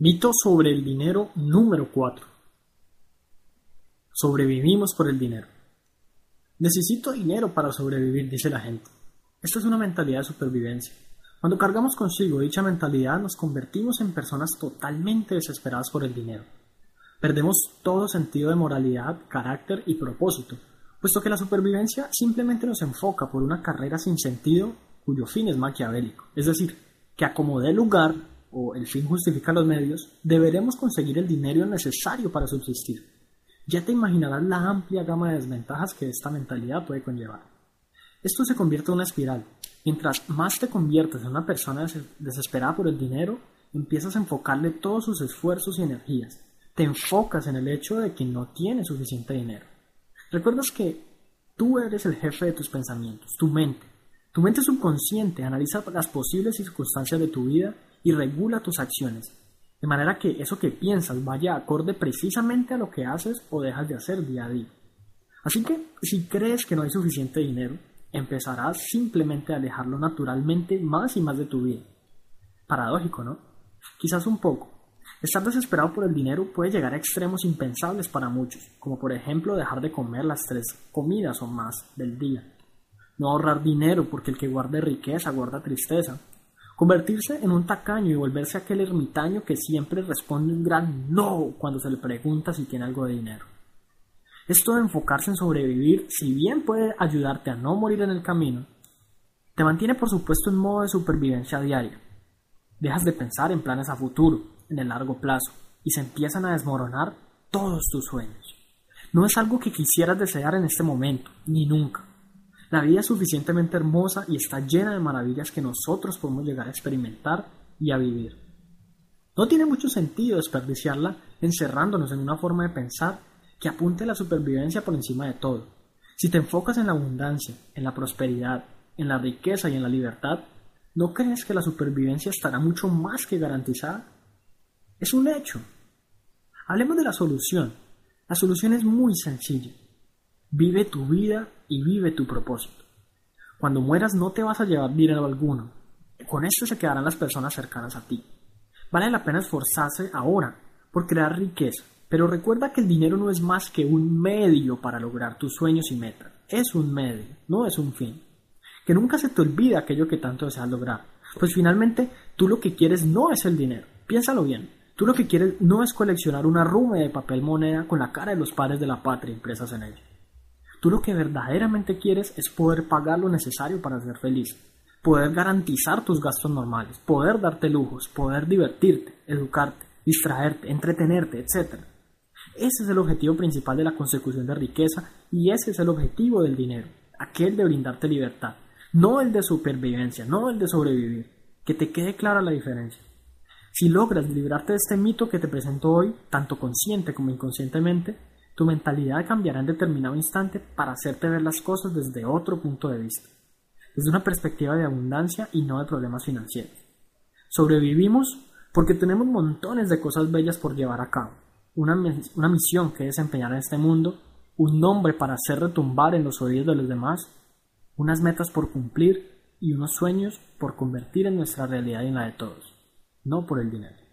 Mito sobre el dinero número 4. Sobrevivimos por el dinero. Necesito dinero para sobrevivir, dice la gente. Esto es una mentalidad de supervivencia. Cuando cargamos consigo dicha mentalidad nos convertimos en personas totalmente desesperadas por el dinero. Perdemos todo sentido de moralidad, carácter y propósito, puesto que la supervivencia simplemente nos enfoca por una carrera sin sentido cuyo fin es maquiavélico, es decir, que acomode lugar o el fin justifica los medios, deberemos conseguir el dinero necesario para subsistir. Ya te imaginarás la amplia gama de desventajas que esta mentalidad puede conllevar. Esto se convierte en una espiral. Mientras más te conviertes en una persona desesperada por el dinero, empiezas a enfocarle todos sus esfuerzos y energías. Te enfocas en el hecho de que no tienes suficiente dinero. Recuerdas que tú eres el jefe de tus pensamientos, tu mente. Tu mente subconsciente analiza las posibles circunstancias de tu vida y regula tus acciones, de manera que eso que piensas vaya acorde precisamente a lo que haces o dejas de hacer día a día. Así que si crees que no hay suficiente dinero, empezarás simplemente a alejarlo naturalmente más y más de tu vida. Paradójico, ¿no? Quizás un poco. Estar desesperado por el dinero puede llegar a extremos impensables para muchos, como por ejemplo dejar de comer las tres comidas o más del día. No ahorrar dinero porque el que guarda riqueza guarda tristeza, Convertirse en un tacaño y volverse aquel ermitaño que siempre responde un gran no cuando se le pregunta si tiene algo de dinero. Esto de enfocarse en sobrevivir, si bien puede ayudarte a no morir en el camino, te mantiene por supuesto en modo de supervivencia diaria. Dejas de pensar en planes a futuro, en el largo plazo, y se empiezan a desmoronar todos tus sueños. No es algo que quisieras desear en este momento, ni nunca. La vida es suficientemente hermosa y está llena de maravillas que nosotros podemos llegar a experimentar y a vivir. No tiene mucho sentido desperdiciarla encerrándonos en una forma de pensar que apunte la supervivencia por encima de todo. Si te enfocas en la abundancia, en la prosperidad, en la riqueza y en la libertad, ¿no crees que la supervivencia estará mucho más que garantizada? Es un hecho. Hablemos de la solución. La solución es muy sencilla. Vive tu vida y vive tu propósito. Cuando mueras no te vas a llevar dinero alguno. Con esto se quedarán las personas cercanas a ti. Vale la pena esforzarse ahora por crear riqueza, pero recuerda que el dinero no es más que un medio para lograr tus sueños y metas. Es un medio, no es un fin. Que nunca se te olvide aquello que tanto deseas lograr. Pues finalmente tú lo que quieres no es el dinero. Piénsalo bien. Tú lo que quieres no es coleccionar una rume de papel moneda con la cara de los padres de la patria impresas en ella. Tú lo que verdaderamente quieres es poder pagar lo necesario para ser feliz, poder garantizar tus gastos normales, poder darte lujos, poder divertirte, educarte, distraerte, entretenerte, etc. Ese es el objetivo principal de la consecución de riqueza y ese es el objetivo del dinero, aquel de brindarte libertad, no el de supervivencia, no el de sobrevivir. Que te quede clara la diferencia. Si logras librarte de este mito que te presento hoy, tanto consciente como inconscientemente, tu mentalidad cambiará en determinado instante para hacerte ver las cosas desde otro punto de vista, desde una perspectiva de abundancia y no de problemas financieros. Sobrevivimos porque tenemos montones de cosas bellas por llevar a cabo, una, una misión que desempeñar en este mundo, un nombre para hacer retumbar en los oídos de los demás, unas metas por cumplir y unos sueños por convertir en nuestra realidad y en la de todos, no por el dinero.